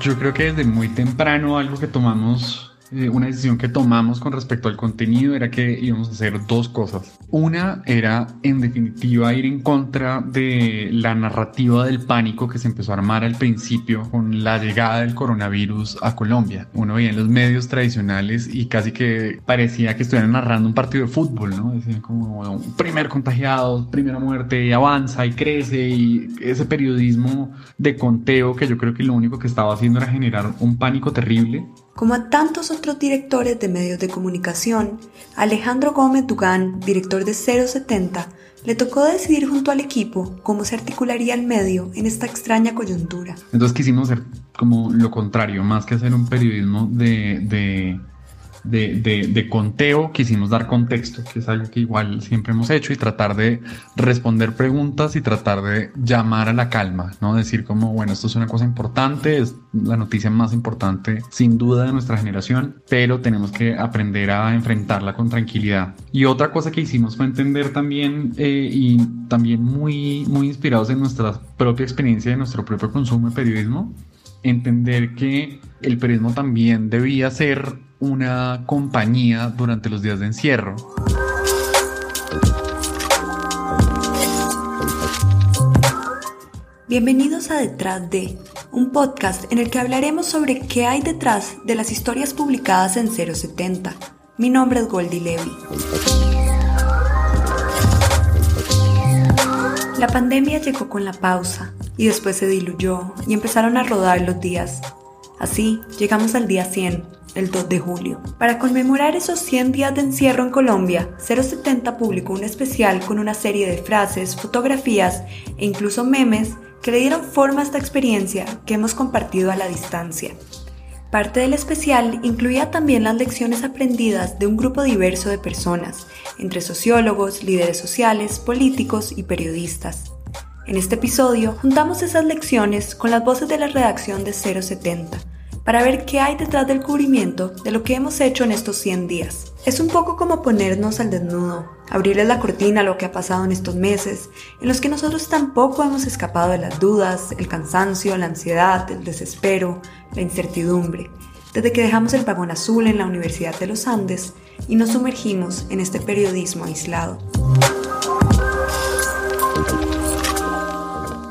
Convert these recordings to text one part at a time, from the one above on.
Yo creo que desde muy temprano algo que tomamos eh, una decisión que tomamos con respecto al contenido era que íbamos a hacer dos cosas. Una era, en definitiva, ir en contra de la narrativa del pánico que se empezó a armar al principio con la llegada del coronavirus a Colombia. Uno veía en los medios tradicionales y casi que parecía que estuvieran narrando un partido de fútbol, ¿no? Decían como primer contagiado, primera muerte, y avanza y crece y ese periodismo de conteo que yo creo que lo único que estaba haciendo era generar un pánico terrible como a tantos otros directores de medios de comunicación, Alejandro Gómez Dugán, director de 070, le tocó decidir junto al equipo cómo se articularía el medio en esta extraña coyuntura. Entonces quisimos hacer como lo contrario, más que hacer un periodismo de, de de, de, conteo, quisimos dar contexto, que es algo que igual siempre hemos hecho, y tratar de responder preguntas y tratar de llamar a la calma, ¿no? Decir como, bueno, esto es una cosa importante, es la noticia más importante sin duda de nuestra generación, pero tenemos que aprender a enfrentarla con tranquilidad. Y otra cosa que hicimos fue entender también, eh, y también muy, muy inspirados en nuestra propia experiencia, de nuestro propio consumo de periodismo, entender que el periodismo también debía ser una compañía durante los días de encierro. Bienvenidos a Detrás de, un podcast en el que hablaremos sobre qué hay detrás de las historias publicadas en 070. Mi nombre es Goldie Levy. La pandemia llegó con la pausa y después se diluyó y empezaron a rodar los días. Así llegamos al día 100 el 2 de julio. Para conmemorar esos 100 días de encierro en Colombia, 070 publicó un especial con una serie de frases, fotografías e incluso memes que le dieron forma a esta experiencia que hemos compartido a la distancia. Parte del especial incluía también las lecciones aprendidas de un grupo diverso de personas, entre sociólogos, líderes sociales, políticos y periodistas. En este episodio juntamos esas lecciones con las voces de la redacción de 070 para ver qué hay detrás del cubrimiento de lo que hemos hecho en estos 100 días. Es un poco como ponernos al desnudo, abrirle la cortina a lo que ha pasado en estos meses, en los que nosotros tampoco hemos escapado de las dudas, el cansancio, la ansiedad, el desespero, la incertidumbre, desde que dejamos el vagón azul en la Universidad de los Andes y nos sumergimos en este periodismo aislado.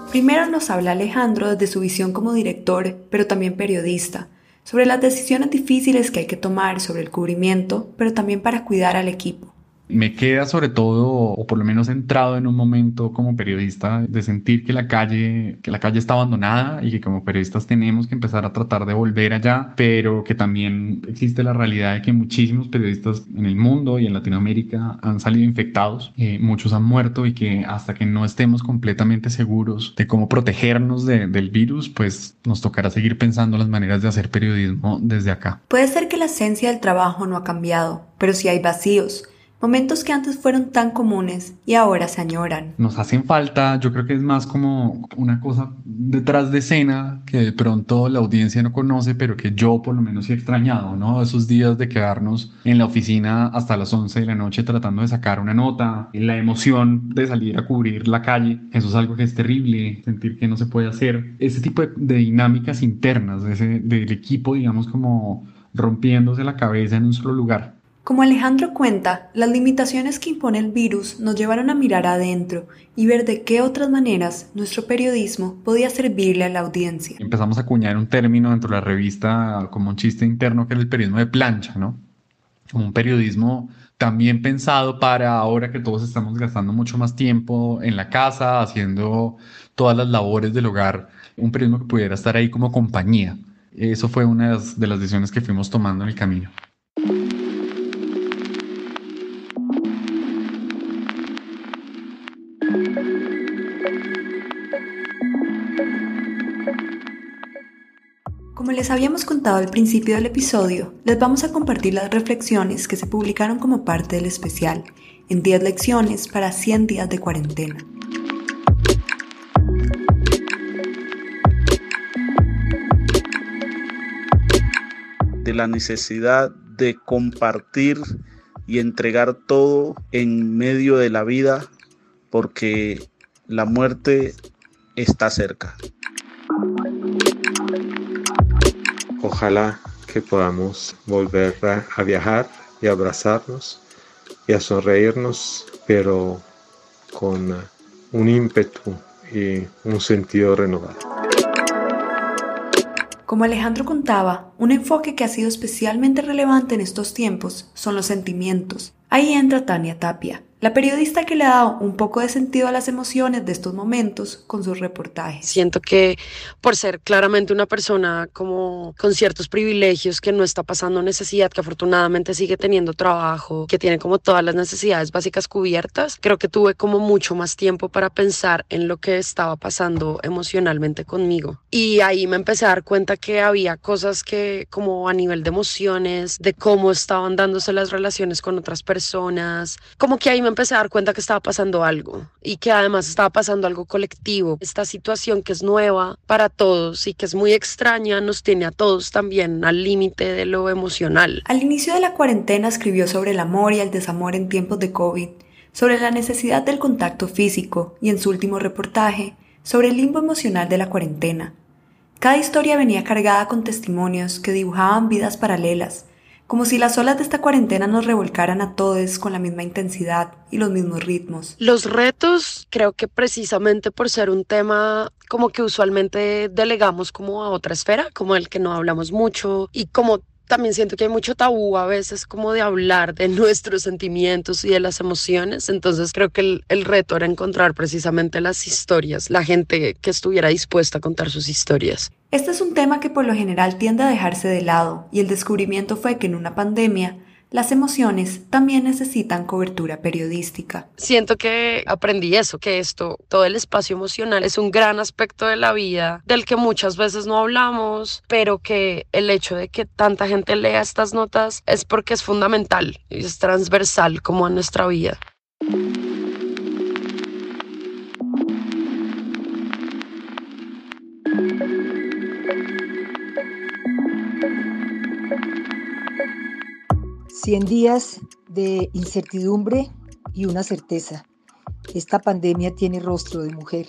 Primero nos habla Alejandro desde su visión como director, pero también periodista, sobre las decisiones difíciles que hay que tomar sobre el cubrimiento, pero también para cuidar al equipo me queda sobre todo, o por lo menos entrado en un momento como periodista, de sentir que la calle, que la calle está abandonada y que como periodistas tenemos que empezar a tratar de volver allá, pero que también existe la realidad de que muchísimos periodistas en el mundo y en Latinoamérica han salido infectados, eh, muchos han muerto y que hasta que no estemos completamente seguros de cómo protegernos del virus, pues nos tocará seguir pensando las maneras de hacer periodismo desde acá. Puede ser que la esencia del trabajo no ha cambiado, pero si hay vacíos Momentos que antes fueron tan comunes y ahora se añoran. Nos hacen falta, yo creo que es más como una cosa detrás de escena que de pronto la audiencia no conoce, pero que yo por lo menos he extrañado, ¿no? Esos días de quedarnos en la oficina hasta las 11 de la noche tratando de sacar una nota, la emoción de salir a cubrir la calle, eso es algo que es terrible, sentir que no se puede hacer. Ese tipo de, dinámicas internas ese, del equipo, digamos, como rompiéndose la cabeza en un solo lugar. Como Alejandro cuenta, las limitaciones que impone el virus nos llevaron a mirar adentro y ver de qué otras maneras nuestro periodismo podía servirle a la audiencia. Empezamos a acuñar un término dentro de la revista como un chiste interno que era el periodismo de plancha, ¿no? Un periodismo también pensado para ahora que todos estamos gastando mucho más tiempo en la casa, haciendo todas las labores del hogar, un periodismo que pudiera estar ahí como compañía. Eso fue una de las decisiones que fuimos tomando en el camino. les habíamos contado al principio del episodio, les vamos a compartir las reflexiones que se publicaron como parte del especial, en 10 lecciones para 100 días de cuarentena. De la necesidad de compartir y entregar todo en medio de la vida porque la muerte está cerca. Ojalá que podamos volver a, viajar y abrazarnos y a sonreírnos, pero con un ímpetu y un sentido renovado. Como Alejandro contaba, un enfoque que ha sido especialmente relevante en estos tiempos son los sentimientos. Ahí entra Tania Tapia, la periodista que le ha dado un poco de sentido a las emociones de estos momentos con sus reportajes. Siento que por ser claramente una persona como con ciertos privilegios, que no está pasando necesidad, que afortunadamente sigue teniendo trabajo, que tiene como todas las necesidades básicas cubiertas, creo que tuve como mucho más tiempo para pensar en lo que estaba pasando emocionalmente conmigo. Y ahí me empecé a dar cuenta que había cosas que como a nivel de emociones, de cómo estaban dándose las relaciones con otras personas, como que ahí me empecé a dar cuenta que estaba pasando algo y que además estaba pasando algo colectivo. Esta situación que es nueva para todos y que es muy extraña nos tiene a todos también al límite de lo emocional. Al inicio de la cuarentena escribió sobre el amor y el desamor en tiempos de COVID, sobre la necesidad del contacto físico y en su último reportaje sobre el limbo emocional de la cuarentena. Cada historia venía cargada con testimonios que dibujaban vidas paralelas, como si las olas de esta cuarentena nos revolcaran a todos con la misma intensidad y los mismos ritmos. Los retos, creo que precisamente por ser un tema como que usualmente delegamos como a otra esfera, como el que no hablamos mucho y como también siento que hay mucho tabú a veces como de hablar de nuestros sentimientos y de las emociones. Entonces creo que el, reto era encontrar precisamente las historias, la gente que estuviera dispuesta a contar sus historias. Este es un tema que por lo general tiende a dejarse de lado y el descubrimiento fue que en una pandemia las emociones también necesitan cobertura periodística. Siento que aprendí eso, que esto, todo el espacio emocional es un gran aspecto de la vida del que muchas veces no hablamos, pero que el hecho de que tanta gente lea estas notas es porque es fundamental y es transversal como a nuestra vida. Cien días de incertidumbre y una certeza. Esta pandemia tiene rostro de mujer.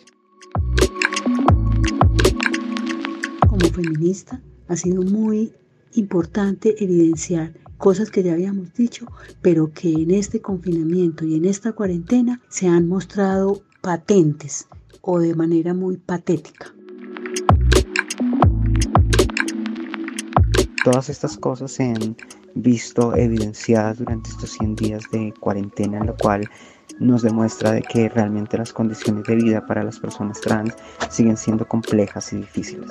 Como feminista ha sido muy importante evidenciar cosas que ya habíamos dicho, pero que en este confinamiento y en esta cuarentena se han mostrado patentes o de manera muy patética. Todas estas cosas se han visto evidenciadas durante estos 100 días de cuarentena, en lo cual nos demuestra de que realmente las condiciones de vida para las personas trans siguen siendo complejas y difíciles.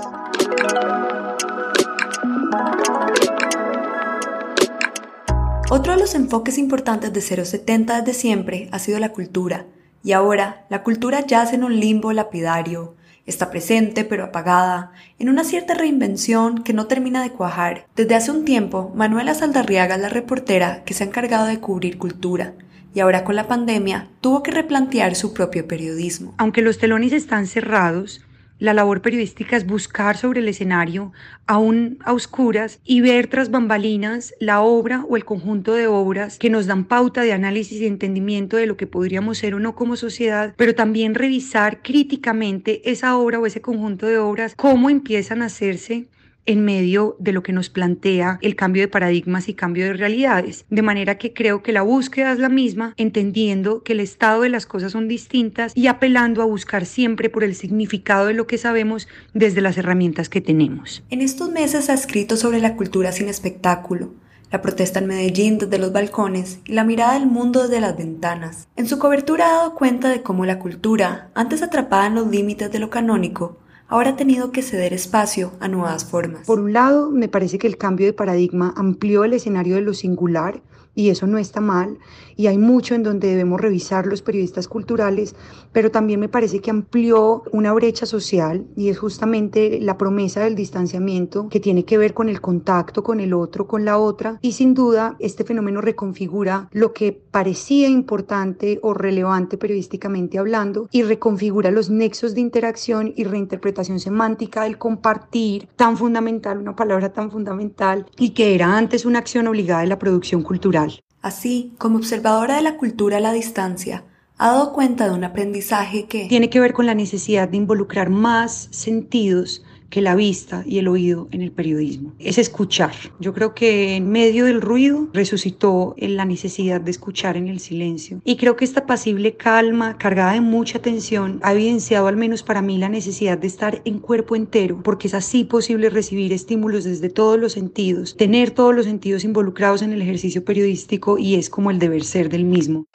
Otro de los enfoques importantes de 070 desde siempre ha sido la cultura, y ahora la cultura yace en un limbo lapidario, Está presente pero apagada, en una cierta reinvención que no termina de cuajar. Desde hace un tiempo, Manuela Saldarriaga es la reportera que se ha encargado de cubrir cultura, y ahora con la pandemia tuvo que replantear su propio periodismo. Aunque los telones están cerrados, la labor periodística es buscar sobre el escenario, aún a oscuras, y ver tras bambalinas la obra o el conjunto de obras que nos dan pauta de análisis y entendimiento de lo que podríamos ser o no como sociedad, pero también revisar críticamente esa obra o ese conjunto de obras, cómo empiezan a hacerse en medio de lo que nos plantea el cambio de paradigmas y cambio de realidades. De manera que creo que la búsqueda es la misma, entendiendo que el estado de las cosas son distintas y apelando a buscar siempre por el significado de lo que sabemos desde las herramientas que tenemos. En estos meses ha escrito sobre la cultura sin espectáculo, la protesta en Medellín desde los balcones y la mirada del mundo desde las ventanas. En su cobertura ha dado cuenta de cómo la cultura, antes atrapada en los límites de lo canónico, ahora ha tenido que ceder espacio a nuevas formas. Por un lado, me parece que el cambio de paradigma amplió el escenario de lo singular y eso no está mal y hay mucho en donde debemos revisar los periodistas culturales, pero también me parece que amplió una brecha social y es justamente la promesa del distanciamiento que tiene que ver con el contacto con el otro, con la otra y sin duda este fenómeno reconfigura lo que parecía importante o relevante periodísticamente hablando y reconfigura los nexos de interacción y reinterpretación semántica del compartir tan fundamental, una palabra tan fundamental y que era antes una acción obligada de la producción cultural. Así, como observadora de la cultura a la distancia, ha dado cuenta de un aprendizaje que tiene que ver con la necesidad de involucrar más sentidos que la vista y el oído en el periodismo. Es escuchar. Yo creo que en medio del ruido resucitó la necesidad de escuchar en el silencio. Y creo que esta pasible calma, cargada de mucha atención, ha evidenciado al menos para mí la necesidad de estar en cuerpo entero, porque es así posible recibir estímulos desde todos los sentidos, tener todos los sentidos involucrados en el ejercicio periodístico y es como el deber ser del mismo.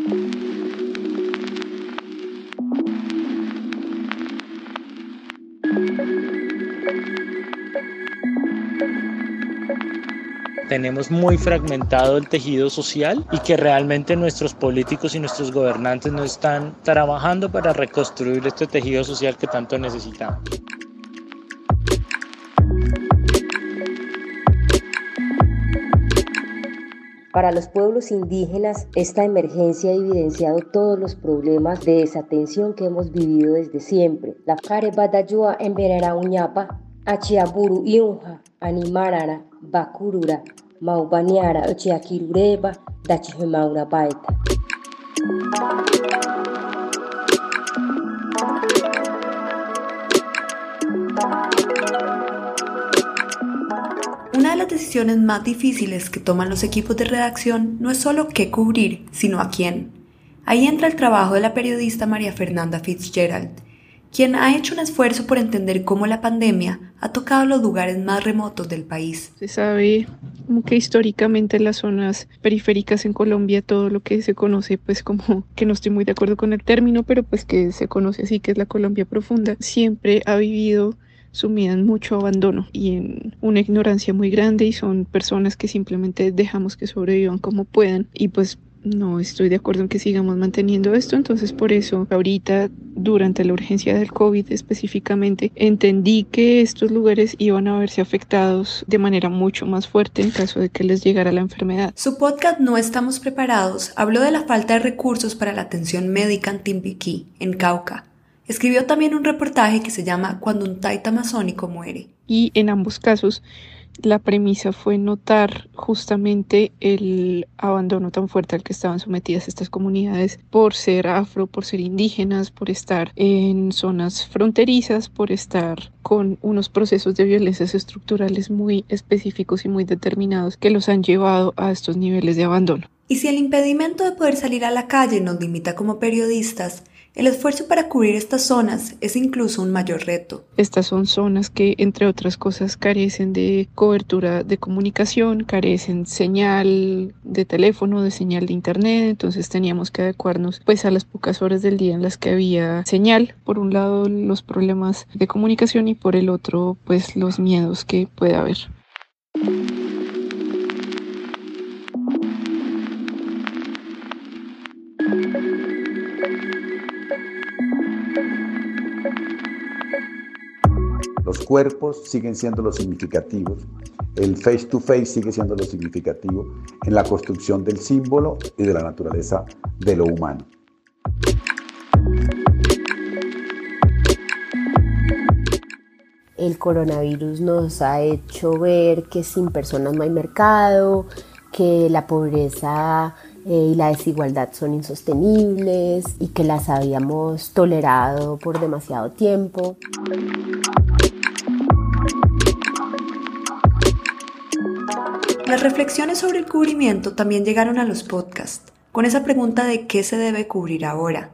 Tenemos muy fragmentado el tejido social y que realmente nuestros políticos y nuestros gobernantes no están trabajando para reconstruir este tejido social que tanto necesitamos. Para los pueblos indígenas, esta emergencia ha evidenciado todos los problemas de desatención que hemos vivido desde siempre. La care badayua en verera uñapa, achiaburu iunja, animarara, bakurura, maubaniara uchiakirureba, dachihemaura baeta. Una de las decisiones más difíciles que toman los equipos de redacción no es solo qué cubrir, sino a quién. Ahí entra el trabajo de la periodista María Fernanda Fitzgerald, quien ha hecho un esfuerzo por entender cómo la pandemia ha tocado los lugares más remotos del país. Se sabe como que históricamente en las zonas periféricas en Colombia todo lo que se conoce pues como que no estoy muy de acuerdo con el término, pero pues que se conoce así que es la Colombia profunda, siempre ha vivido sumida en mucho abandono y en una ignorancia muy grande y son personas que simplemente dejamos que sobrevivan como puedan y pues no estoy de acuerdo en que sigamos manteniendo esto, entonces por eso ahorita durante la urgencia del COVID específicamente entendí que estos lugares iban a verse afectados de manera mucho más fuerte en caso de que les llegara la enfermedad. Su podcast No estamos preparados habló de la falta de recursos para la atención médica en Timbiquí, en Cauca. Escribió también un reportaje que se llama Cuando un taita amazónico muere. Y en ambos casos la premisa fue notar justamente el abandono tan fuerte al que estaban sometidas estas comunidades por ser afro, por ser indígenas, por estar en zonas fronterizas, por estar con unos procesos de violencias estructurales muy específicos y muy determinados que los han llevado a estos niveles de abandono. Y si el impedimento de poder salir a la calle nos limita como periodistas, el esfuerzo para cubrir estas zonas es incluso un mayor reto. Estas son zonas que, entre otras cosas, carecen de cobertura de comunicación, carecen señal de teléfono, de señal de internet, entonces teníamos que adecuarnos pues a las pocas horas del día en las que había señal. Por un lado, los problemas de comunicación y por el otro, pues los miedos que puede haber. Los cuerpos siguen siendo los significativos, el face to face sigue siendo lo significativo en la construcción del símbolo y de la naturaleza de lo humano. El coronavirus nos ha hecho ver que sin personas no hay mercado, que la pobreza eh, y la desigualdad son insostenibles y que las habíamos tolerado por demasiado tiempo. Las reflexiones sobre el cubrimiento también llegaron a los podcasts, con esa pregunta de qué se debe cubrir ahora.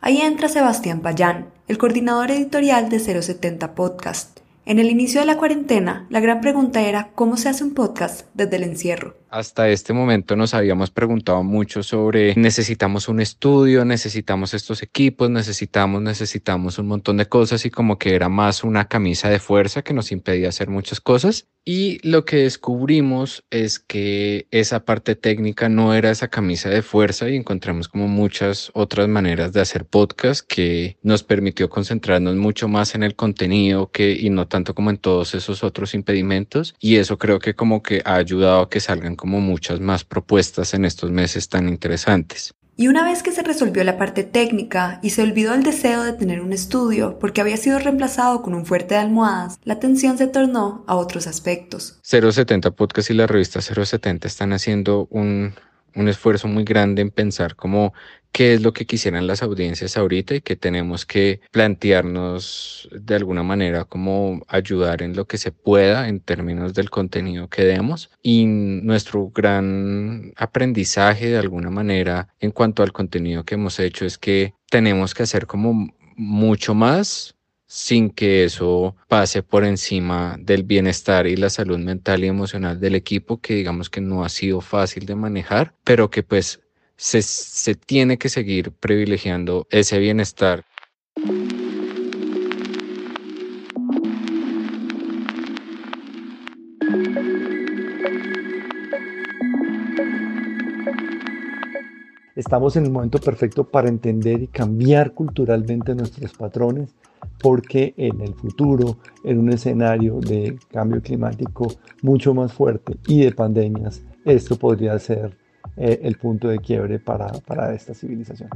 Ahí entra Sebastián Payán, el coordinador editorial de 070 Podcast. En el inicio de la cuarentena, la gran pregunta era cómo se hace un podcast desde el encierro. Hasta este momento nos habíamos preguntado mucho sobre necesitamos un estudio, necesitamos estos equipos, necesitamos, necesitamos un montón de cosas y como que era más una camisa de fuerza que nos impedía hacer muchas cosas. Y lo que descubrimos es que esa parte técnica no era esa camisa de fuerza y encontramos como muchas otras maneras de hacer podcast que nos permitió concentrarnos mucho más en el contenido que y no tanto como en todos esos otros impedimentos y eso creo que como que ha ayudado a que salgan como muchas más propuestas en estos meses tan interesantes. Y una vez que se resolvió la parte técnica y se olvidó el deseo de tener un estudio porque había sido reemplazado con un fuerte de almohadas, la atención se tornó a otros aspectos. 070 Podcast y la revista 070 están haciendo un, un esfuerzo muy grande en pensar cómo qué es lo que quisieran las audiencias ahorita y que tenemos que plantearnos de alguna manera cómo ayudar en lo que se pueda en términos del contenido que demos. Y nuestro gran aprendizaje de alguna manera en cuanto al contenido que hemos hecho es que tenemos que hacer como mucho más sin que eso pase por encima del bienestar y la salud mental y emocional del equipo, que digamos que no ha sido fácil de manejar, pero que pues se, se tiene que seguir privilegiando ese bienestar. Estamos en el momento perfecto para entender y cambiar culturalmente nuestros patrones, porque en el futuro, en un escenario de cambio climático mucho más fuerte y de pandemias, esto podría ser eh, el punto de quiebre para, para esta civilización.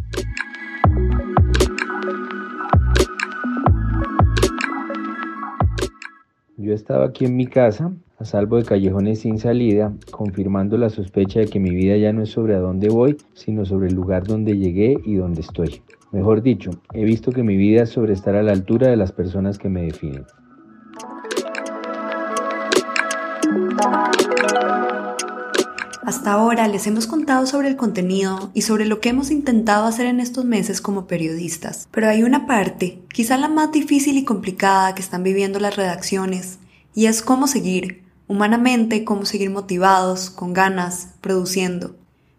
Yo estaba aquí en mi casa, a salvo de callejones sin salida, confirmando la sospecha de que mi vida ya no es sobre a dónde voy, sino sobre el lugar donde llegué y donde estoy. Mejor dicho, he visto que mi vida es sobre estar a la altura de las personas que me definen. Hasta ahora les hemos contado sobre el contenido y sobre lo que hemos intentado hacer en estos meses como periodistas, pero hay una parte, quizá la más difícil y complicada que están viviendo las redacciones, y es cómo seguir, humanamente, cómo seguir motivados, con ganas, produciendo.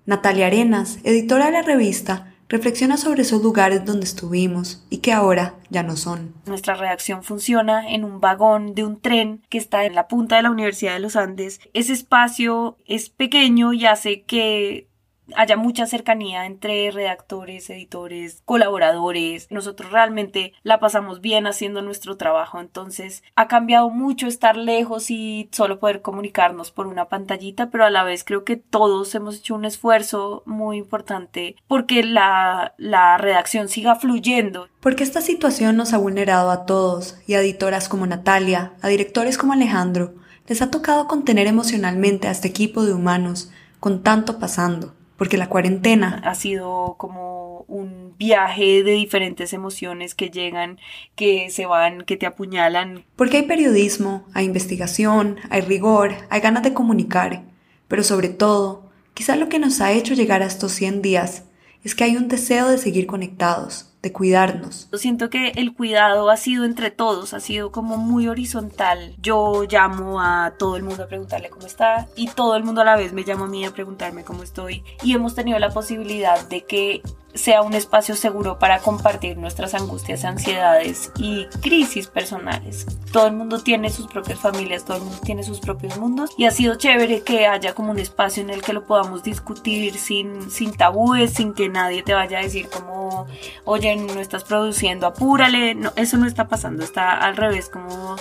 Natalia Arenas, editora de la revista, reflexiona sobre esos lugares donde estuvimos y que ahora ya no son. Nuestra redacción funciona en un vagón de un tren que está en la punta de la Universidad de los Andes. Ese espacio es pequeño y hace que haya mucha cercanía entre redactores, editores, colaboradores. Nosotros realmente la pasamos bien haciendo nuestro trabajo, entonces ha cambiado mucho estar lejos y solo poder comunicarnos por una pantallita, pero a la vez creo que todos hemos hecho un esfuerzo muy importante porque la, la redacción siga fluyendo. Porque esta situación nos ha vulnerado a todos y a editoras como Natalia, a directores como Alejandro, les ha tocado contener emocionalmente a este equipo de humanos con tanto pasando porque la cuarentena ha sido como un viaje de diferentes emociones que llegan, que se van, que te apuñalan. Porque hay periodismo, hay investigación, hay rigor, hay ganas de comunicar, pero sobre todo, quizá lo que nos ha hecho llegar a estos 100 días es que hay un deseo de seguir conectados, de cuidarnos. Siento que el cuidado ha sido entre todos, ha sido como muy horizontal. Yo llamo a todo el mundo a preguntarle cómo está y todo el mundo a la vez me llama a mí a preguntarme cómo estoy y hemos tenido la posibilidad de que sea un espacio seguro para compartir nuestras angustias, ansiedades y crisis personales. Todo el mundo tiene sus propias familias, todo el mundo tiene sus propios mundos y ha sido chévere que haya como un espacio en el que lo podamos discutir sin, sin tabúes, sin que nadie te vaya a decir como, oye, no estás produciendo, apúrale, no, eso no está pasando, está al revés, como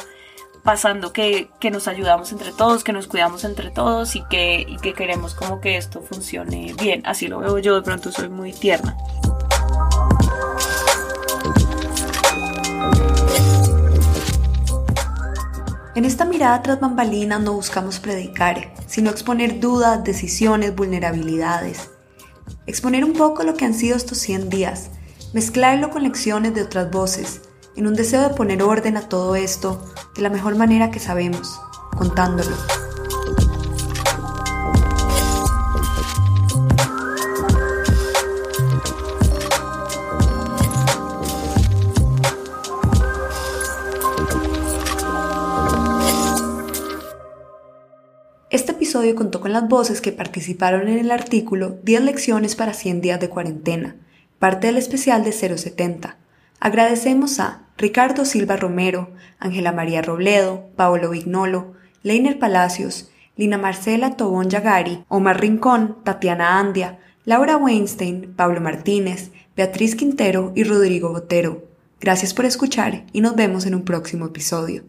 pasando que, que, nos ayudamos entre todos, que nos cuidamos entre todos y que, y que queremos como que esto funcione bien. Así lo veo yo, de pronto soy muy tierna. En esta mirada tras bambalinas no buscamos predicar, sino exponer dudas, decisiones, vulnerabilidades. Exponer un poco lo que han sido estos 100 días, mezclarlo con lecciones de otras voces, en un deseo de poner orden a todo esto de la mejor manera que sabemos, contándolo. Este episodio contó con las voces que participaron en el artículo 10 lecciones para 100 días de cuarentena, parte del especial de 070. Agradecemos a Ricardo Silva Romero, Ángela María Robledo, Paolo Vignolo, Leiner Palacios, Lina Marcela Tobón Yagari, Omar Rincón, Tatiana Andia, Laura Weinstein, Pablo Martínez, Beatriz Quintero y Rodrigo Botero. Gracias por escuchar y nos vemos en un próximo episodio.